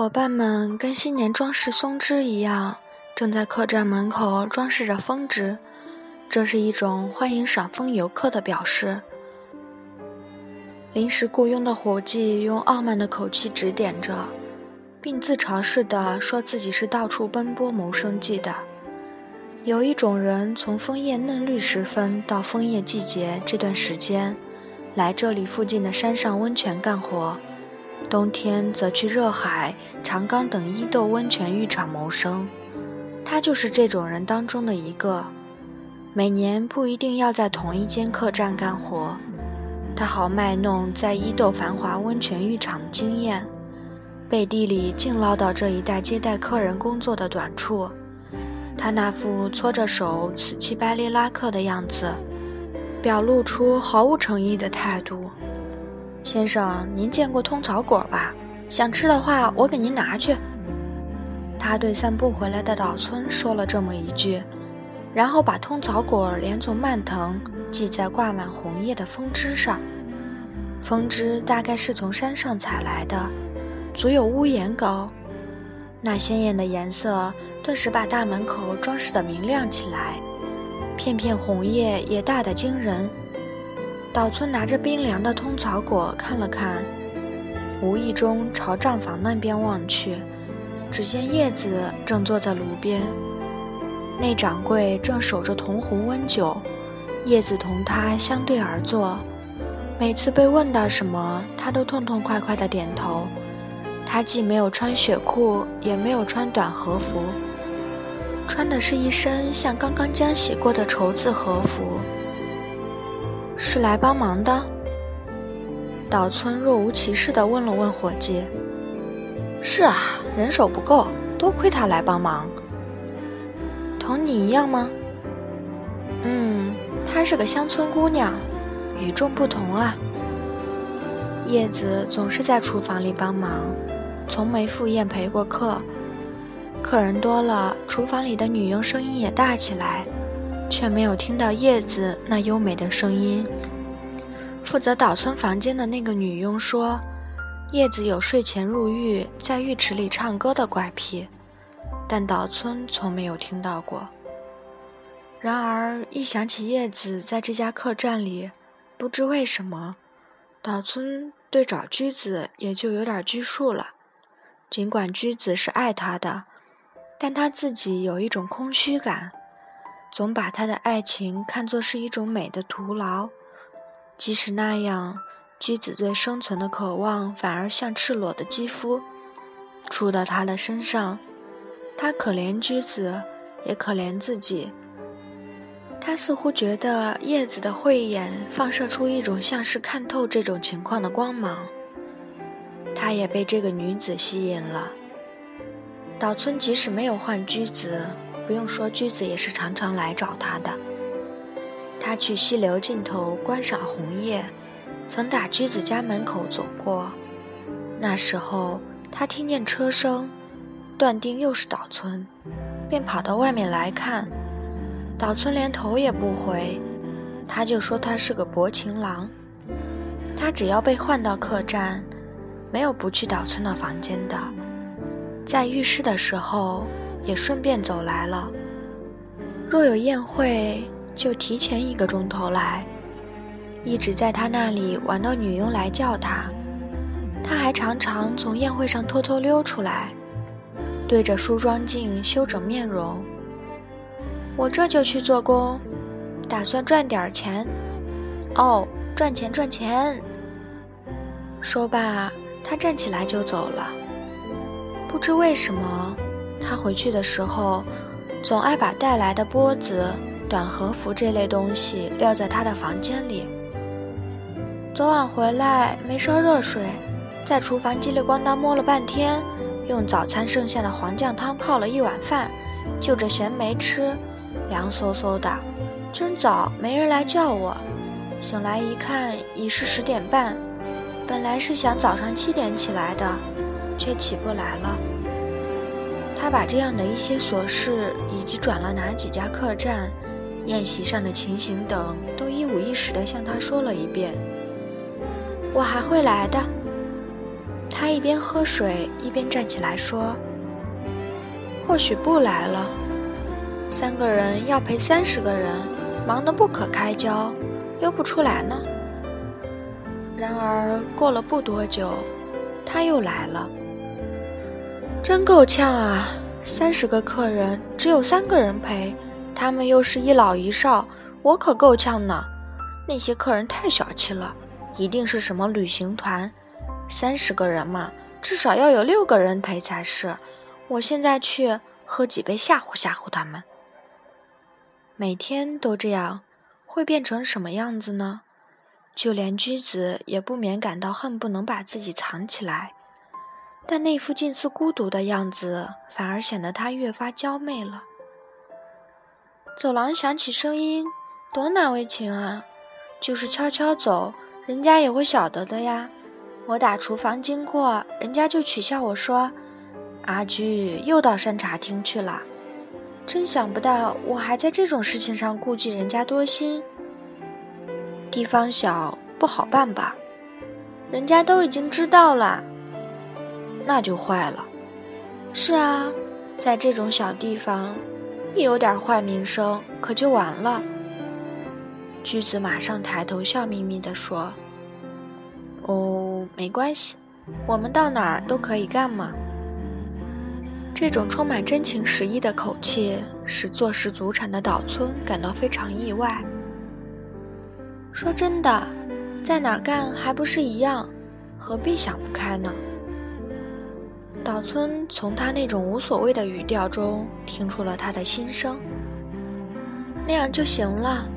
伙伴们跟新年装饰松枝一样，正在客栈门口装饰着风枝，这是一种欢迎赏枫游客的表示。临时雇佣的伙计用傲慢的口气指点着，并自嘲似的说自己是到处奔波谋生计的。有一种人从枫叶嫩绿时分到枫叶季节这段时间，来这里附近的山上温泉干活，冬天则去热海、长冈等伊豆温泉浴场谋生。他就是这种人当中的一个，每年不一定要在同一间客栈干活。他好卖弄在伊豆繁华温泉浴场的经验，背地里竟唠叨这一带接待客人工作的短处。他那副搓着手死乞白赖拉客的样子，表露出毫无诚意的态度。先生，您见过通草果吧？想吃的话，我给您拿去。他对散步回来的岛村说了这么一句，然后把通草果连从蔓藤。系在挂满红叶的枫枝上，枫枝大概是从山上采来的，足有屋檐高。那鲜艳的颜色顿时把大门口装饰得明亮起来，片片红叶也大得惊人。岛村拿着冰凉的通草果看了看，无意中朝账房那边望去，只见叶子正坐在炉边，那掌柜正守着铜壶温酒。叶子同他相对而坐，每次被问到什么，他都痛痛快快地点头。他既没有穿雪裤，也没有穿短和服，穿的是一身像刚刚浆洗过的绸子和服。是来帮忙的？岛村若无其事地问了问伙计。是啊，人手不够，多亏他来帮忙。同你一样吗？嗯。她是个乡村姑娘，与众不同啊。叶子总是在厨房里帮忙，从没赴宴陪过客。客人多了，厨房里的女佣声音也大起来，却没有听到叶子那优美的声音。负责岛村房间的那个女佣说，叶子有睡前入浴在浴池里唱歌的怪癖，但岛村从没有听到过。然而，一想起叶子在这家客栈里，不知为什么，岛村对找居子也就有点拘束了。尽管居子是爱他的，但他自己有一种空虚感，总把他的爱情看作是一种美的徒劳。即使那样，居子对生存的渴望反而像赤裸的肌肤，触到他的身上。他可怜居子，也可怜自己。他似乎觉得叶子的慧眼放射出一种像是看透这种情况的光芒。他也被这个女子吸引了。岛村即使没有换居子，不用说，居子也是常常来找他的。他去溪流尽头观赏红叶，曾打居子家门口走过。那时候他听见车声，断定又是岛村，便跑到外面来看。岛村连头也不回，他就说他是个薄情郎。他只要被换到客栈，没有不去岛村的房间的。在浴室的时候，也顺便走来了。若有宴会，就提前一个钟头来，一直在他那里玩到女佣来叫他。他还常常从宴会上偷偷溜出来，对着梳妆镜修整面容。我这就去做工，打算赚点钱。哦，赚钱赚钱！说罢，他站起来就走了。不知为什么，他回去的时候，总爱把带来的钵子、短和服这类东西撂在他的房间里。昨晚回来没烧热水，在厨房叽里咣当摸了半天，用早餐剩下的黄酱汤泡了一碗饭，就着咸没吃。凉飕飕的，真早，没人来叫我。醒来一看，已是十点半。本来是想早上七点起来的，却起不来了。他把这样的一些琐事，以及转了哪几家客栈、宴席上的情形等，都一五一十地向他说了一遍。我还会来的。他一边喝水一边站起来说：“或许不来了。三个人要陪三十个人，忙得不可开交，溜不出来呢。”然而过了不多久，他又来了。真够呛啊！三十个客人只有三个人陪，他们又是一老一少，我可够呛呢。那些客人太小气了，一定是什么旅行团。三十个人嘛，至少要有六个人陪才是。我现在去喝几杯吓唬吓唬他们。每天都这样，会变成什么样子呢？就连居子也不免感到恨不能把自己藏起来，但那副近似孤独的样子，反而显得他越发娇媚了。走廊响起声音，多难为情啊！就是悄悄走，人家也会晓得的呀。我打厨房经过，人家就取笑我说：“阿居又到山茶厅去了。”真想不到，我还在这种事情上顾忌人家多心。地方小，不好办吧？人家都已经知道了，那就坏了。是啊，在这种小地方，一有点坏名声，可就完了。驹子马上抬头，笑眯眯地说：“哦，没关系，我们到哪儿都可以干嘛。”这种充满真情实意的口气，使坐实祖产的岛村感到非常意外。说真的，在哪儿干还不是一样，何必想不开呢？岛村从他那种无所谓的语调中听出了他的心声。那样就行了。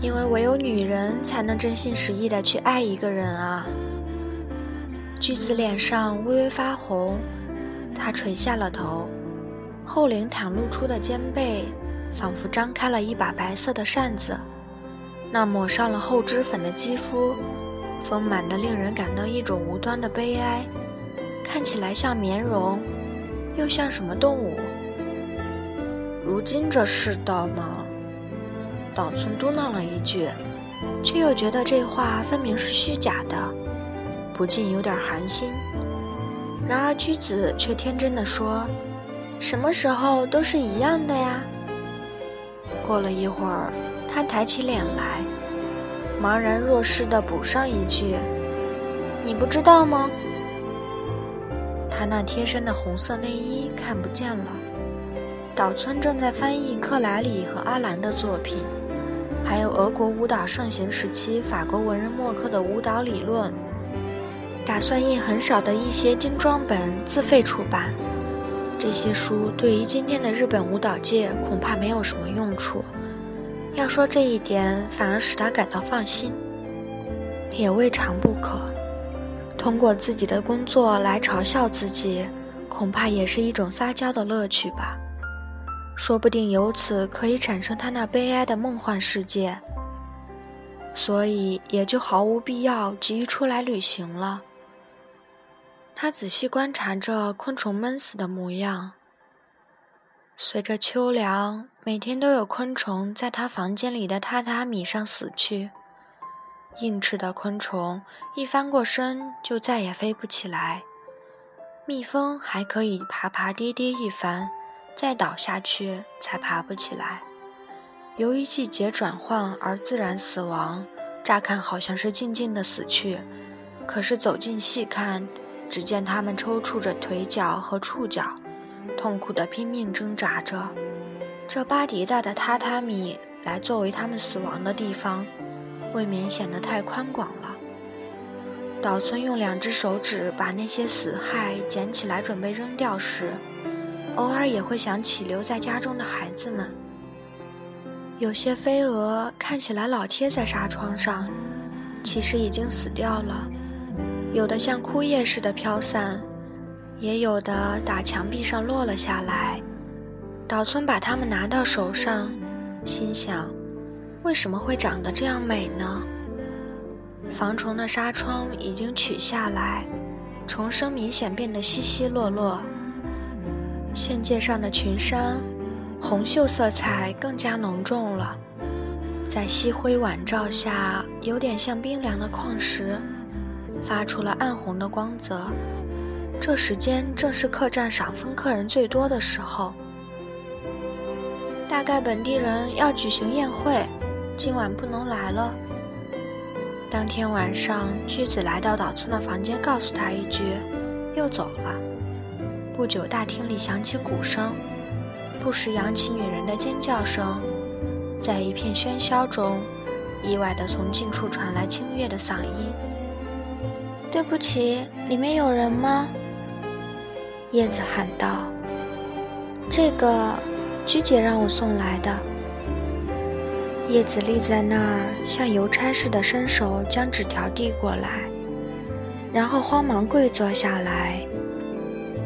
因为唯有女人才能真心实意的去爱一个人啊！菊子脸上微微发红，她垂下了头，后领袒露出的肩背，仿佛张开了一把白色的扇子。那抹上了厚脂粉的肌肤，丰满的令人感到一种无端的悲哀，看起来像棉绒，又像什么动物？如今这世道吗？岛村嘟囔了一句，却又觉得这话分明是虚假的，不禁有点寒心。然而居子却天真的说：“什么时候都是一样的呀。”过了一会儿，他抬起脸来，茫然若失的补上一句：“你不知道吗？”他那贴身的红色内衣看不见了。岛村正在翻译克莱里和阿兰的作品。还有俄国舞蹈盛行时期法国文人墨客的舞蹈理论，打算印很少的一些精装本自费出版。这些书对于今天的日本舞蹈界恐怕没有什么用处。要说这一点，反而使他感到放心，也未尝不可。通过自己的工作来嘲笑自己，恐怕也是一种撒娇的乐趣吧。说不定由此可以产生他那悲哀的梦幻世界，所以也就毫无必要急于出来旅行了。他仔细观察着昆虫闷死的模样。随着秋凉，每天都有昆虫在他房间里的榻榻米上死去。硬翅的昆虫一翻过身就再也飞不起来，蜜蜂还可以爬爬跌跌一番。再倒下去，才爬不起来。由于季节转换而自然死亡，乍看好像是静静的死去，可是走近细看，只见它们抽搐着腿脚和触角，痛苦地拼命挣扎着。这巴迪大的榻榻米来作为它们死亡的地方，未免显得太宽广了。岛村用两只手指把那些死骸捡起来，准备扔掉时。偶尔也会想起留在家中的孩子们。有些飞蛾看起来老贴在纱窗上，其实已经死掉了；有的像枯叶似的飘散，也有的打墙壁上落了下来。岛村把它们拿到手上，心想：为什么会长得这样美呢？防虫的纱窗已经取下来，虫声明显变得稀稀落落。线界上的群山，红锈色彩更加浓重了，在夕辉晚照下，有点像冰凉的矿石。发出了暗红的光泽。这时间正是客栈赏枫客人最多的时候，大概本地人要举行宴会，今晚不能来了。当天晚上，居子来到岛村的房间，告诉他一句，又走了。不久，大厅里响起鼓声，不时扬起女人的尖叫声，在一片喧嚣中，意外地从近处传来清越的嗓音：“对不起，里面有人吗？”燕子喊道：“这个，居姐让我送来的。”叶子立在那儿，像邮差似的伸手将纸条递过来，然后慌忙跪坐下来。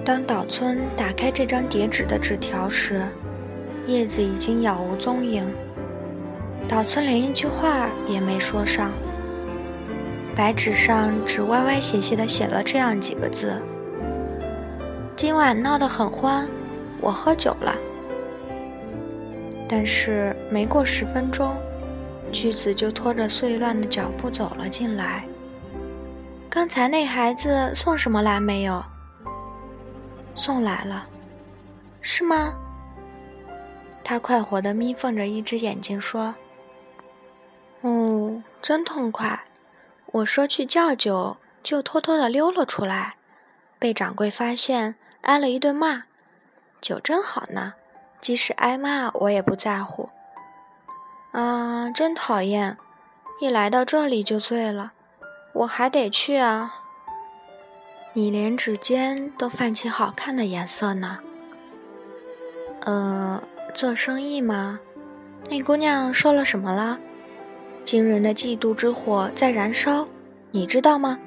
当岛村打开这张叠纸的纸条时，叶子已经杳无踪影。岛村连一句话也没说上，白纸上只歪歪斜斜地写了这样几个字。今晚闹得很欢，我喝酒了。但是没过十分钟，菊子就拖着碎乱的脚步走了进来。刚才那孩子送什么来没有？送来了，是吗？他快活地眯缝着一只眼睛说：“哦，真痛快！我说去叫酒，就偷偷地溜了出来，被掌柜发现。”挨了一顿骂，酒真好呢，即使挨骂我也不在乎。啊，真讨厌！一来到这里就醉了，我还得去啊。你连指尖都泛起好看的颜色呢。呃，做生意吗？那姑娘说了什么了？惊人的嫉妒之火在燃烧，你知道吗？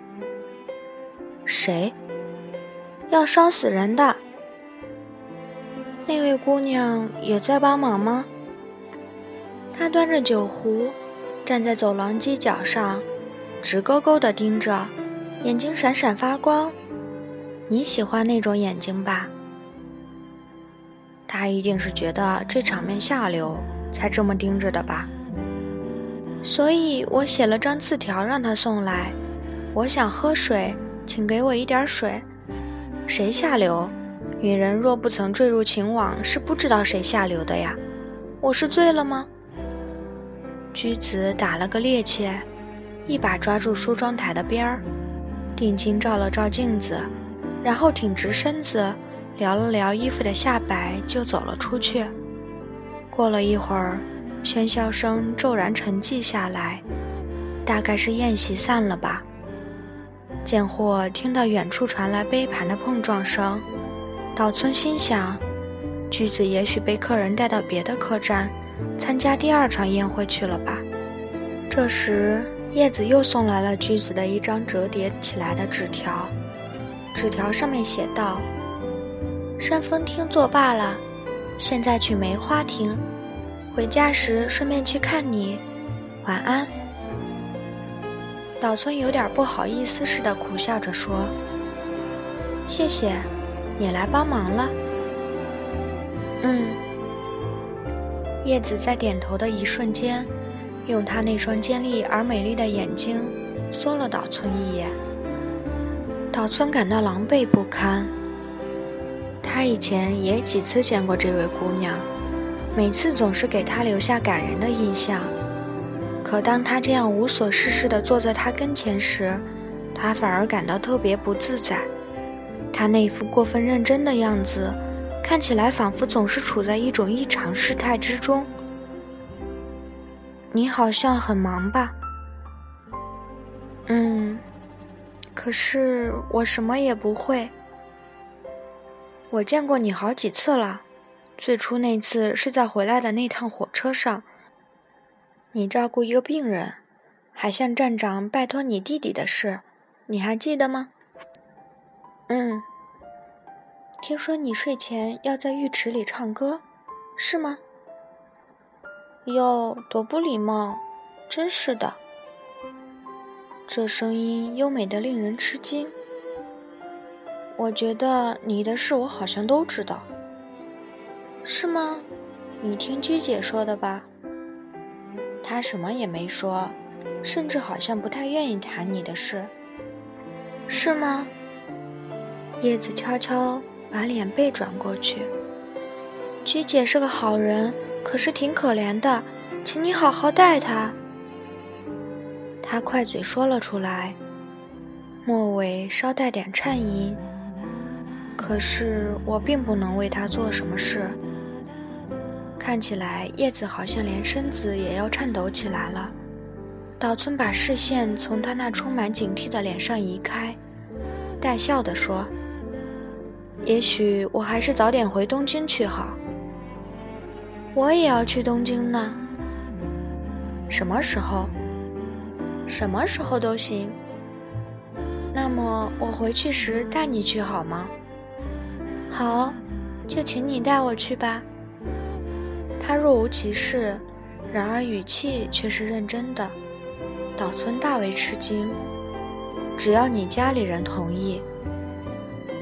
谁？要烧死人的那位姑娘也在帮忙吗？她端着酒壶，站在走廊犄角上，直勾勾地盯着，眼睛闪闪发光。你喜欢那种眼睛吧？她一定是觉得这场面下流，才这么盯着的吧？所以我写了张字条让她送来。我想喝水，请给我一点水。谁下流？女人若不曾坠入情网，是不知道谁下流的呀。我是醉了吗？居子打了个趔趄，一把抓住梳妆台的边儿，定睛照了照镜子，然后挺直身子，撩了撩衣服的下摆，就走了出去。过了一会儿，喧嚣声骤然沉寂下来，大概是宴席散了吧。贱货听到远处传来杯盘的碰撞声，岛村心想，菊子也许被客人带到别的客栈，参加第二场宴会去了吧。这时，叶子又送来了菊子的一张折叠起来的纸条，纸条上面写道：“山峰厅作罢了，现在去梅花厅，回家时顺便去看你，晚安。”岛村有点不好意思似的，苦笑着说：“谢谢，你来帮忙了。”嗯。叶子在点头的一瞬间，用她那双尖利而美丽的眼睛缩了岛村一眼。岛村感到狼狈不堪。他以前也几次见过这位姑娘，每次总是给她留下感人的印象。可当他这样无所事事地坐在他跟前时，他反而感到特别不自在。他那副过分认真的样子，看起来仿佛总是处在一种异常事态之中。你好像很忙吧？嗯，可是我什么也不会。我见过你好几次了，最初那次是在回来的那趟火车上。你照顾一个病人，还向站长拜托你弟弟的事，你还记得吗？嗯。听说你睡前要在浴池里唱歌，是吗？哟，多不礼貌！真是的。这声音优美的令人吃惊。我觉得你的事我好像都知道。是吗？你听居姐说的吧。她什么也没说，甚至好像不太愿意谈你的事。是吗？叶子悄悄把脸背转过去。菊姐是个好人，可是挺可怜的，请你好好待她。他快嘴说了出来，末尾稍带点颤音。可是我并不能为他做什么事。看起来叶子好像连身子也要颤抖起来了。岛村把视线从他那充满警惕的脸上移开，带笑地说：“也许我还是早点回东京去好。我也要去东京呢。什么时候？什么时候都行。那么我回去时带你去好吗？好，就请你带我去吧。”他若无其事，然而语气却是认真的。岛村大为吃惊。只要你家里人同意。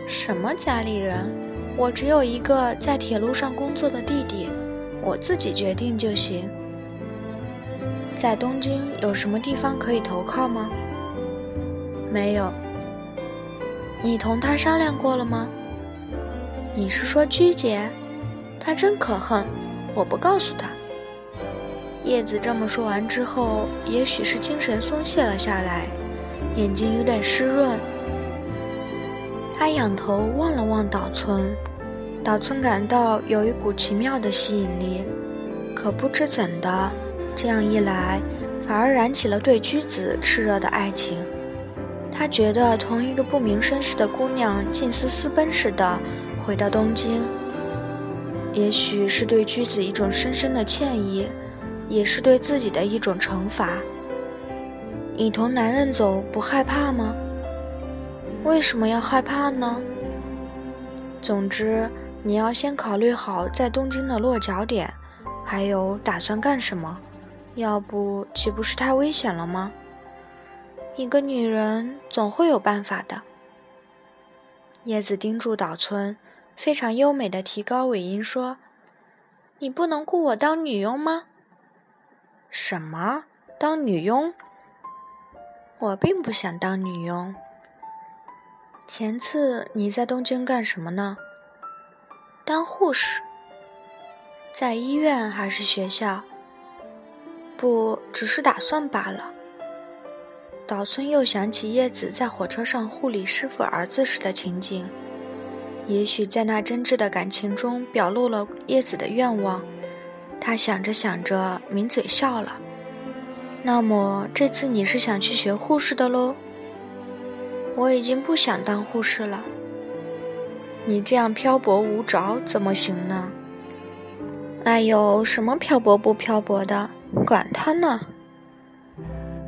什么家里人？我只有一个在铁路上工作的弟弟，我自己决定就行。在东京有什么地方可以投靠吗？没有。你同他商量过了吗？你是说居姐？他真可恨，我不告诉他。叶子这么说完之后，也许是精神松懈了下来，眼睛有点湿润。他仰头望了望岛村，岛村感到有一股奇妙的吸引力，可不知怎的，这样一来，反而燃起了对居子炽热的爱情。他觉得同一个不明身世的姑娘近似私奔似的回到东京，也许是对居子一种深深的歉意。也是对自己的一种惩罚。你同男人走不害怕吗？为什么要害怕呢？总之，你要先考虑好在东京的落脚点，还有打算干什么。要不，岂不是太危险了吗？一个女人总会有办法的。叶子盯住岛村，非常优美的提高尾音说：“你不能雇我当女佣吗？”什么？当女佣？我并不想当女佣。前次你在东京干什么呢？当护士。在医院还是学校？不，只是打算罢了。岛村又想起叶子在火车上护理师傅儿子时的情景，也许在那真挚的感情中表露了叶子的愿望。他想着想着，抿嘴笑了。那么这次你是想去学护士的喽？我已经不想当护士了。你这样漂泊无着怎么行呢？哎呦，什么漂泊不漂泊的，管他呢！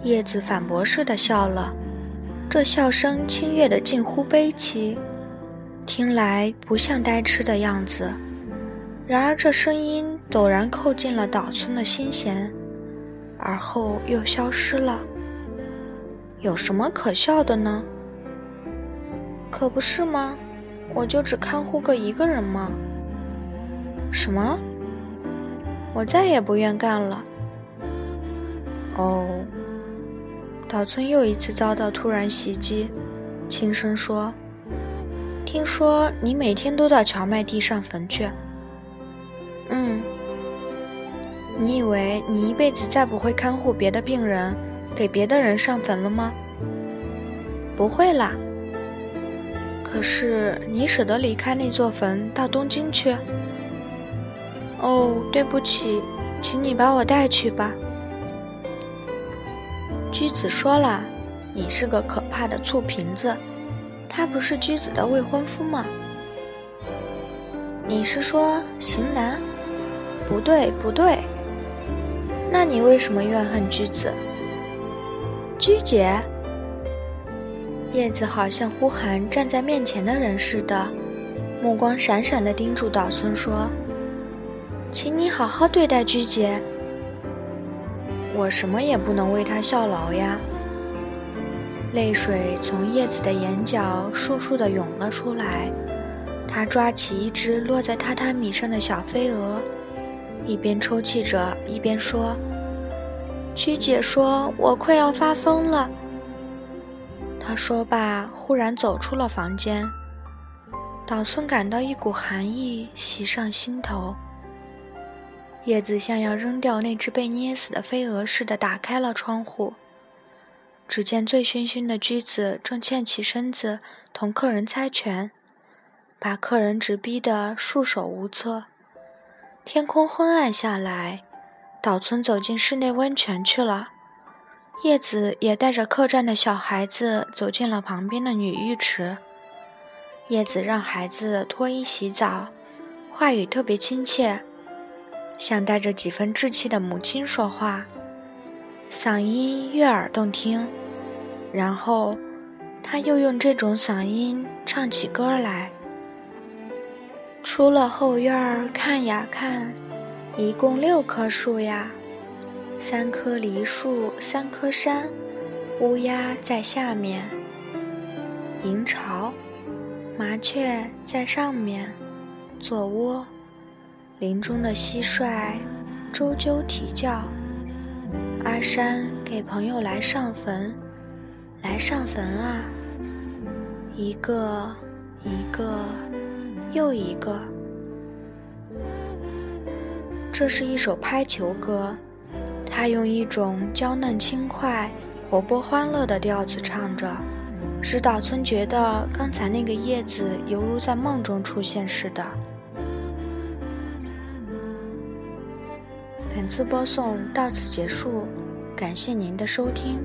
叶子反驳似的笑了，这笑声清越的近乎悲戚，听来不像呆痴的样子。然而这声音。陡然扣进了岛村的心弦，而后又消失了。有什么可笑的呢？可不是吗？我就只看护个一个人吗？什么？我再也不愿干了。哦，岛村又一次遭到突然袭击，轻声说：“听说你每天都到荞麦地上坟去。”嗯。你以为你一辈子再不会看护别的病人，给别的人上坟了吗？不会啦。可是你舍得离开那座坟到东京去？哦，对不起，请你把我带去吧。居子说了，你是个可怕的醋瓶子。他不是居子的未婚夫吗？你是说型男？不对，不对。那你为什么怨恨居子？居姐，叶子好像呼喊站在面前的人似的，目光闪闪地盯住岛村说：“请你好好对待居姐。我什么也不能为她效劳呀。”泪水从叶子的眼角簌簌地涌了出来，她抓起一只落在榻榻米上的小飞蛾。一边抽泣着，一边说：“居姐说我快要发疯了。”他说罢，忽然走出了房间。岛村感到一股寒意袭上心头。叶子像要扔掉那只被捏死的飞蛾似的打开了窗户。只见醉醺醺的居子正欠起身子同客人猜拳，把客人直逼得束手无策。天空昏暗下来，岛村走进室内温泉去了。叶子也带着客栈的小孩子走进了旁边的女浴池。叶子让孩子脱衣洗澡，话语特别亲切，像带着几分稚气的母亲说话，嗓音悦耳动听。然后，他又用这种嗓音唱起歌来。出了后院看呀看，一共六棵树呀。三棵梨树，三棵山，乌鸦在下面，迎巢，麻雀在上面做窝，林中的蟋蟀啾啾啼叫。阿山给朋友来上坟，来上坟啊！一个，一个，又一个。这是一首拍球歌。他用一种娇嫩轻快、活泼欢乐的调子唱着，使岛村觉得刚才那个叶子犹如在梦中出现似的。本次播送到此结束，感谢您的收听。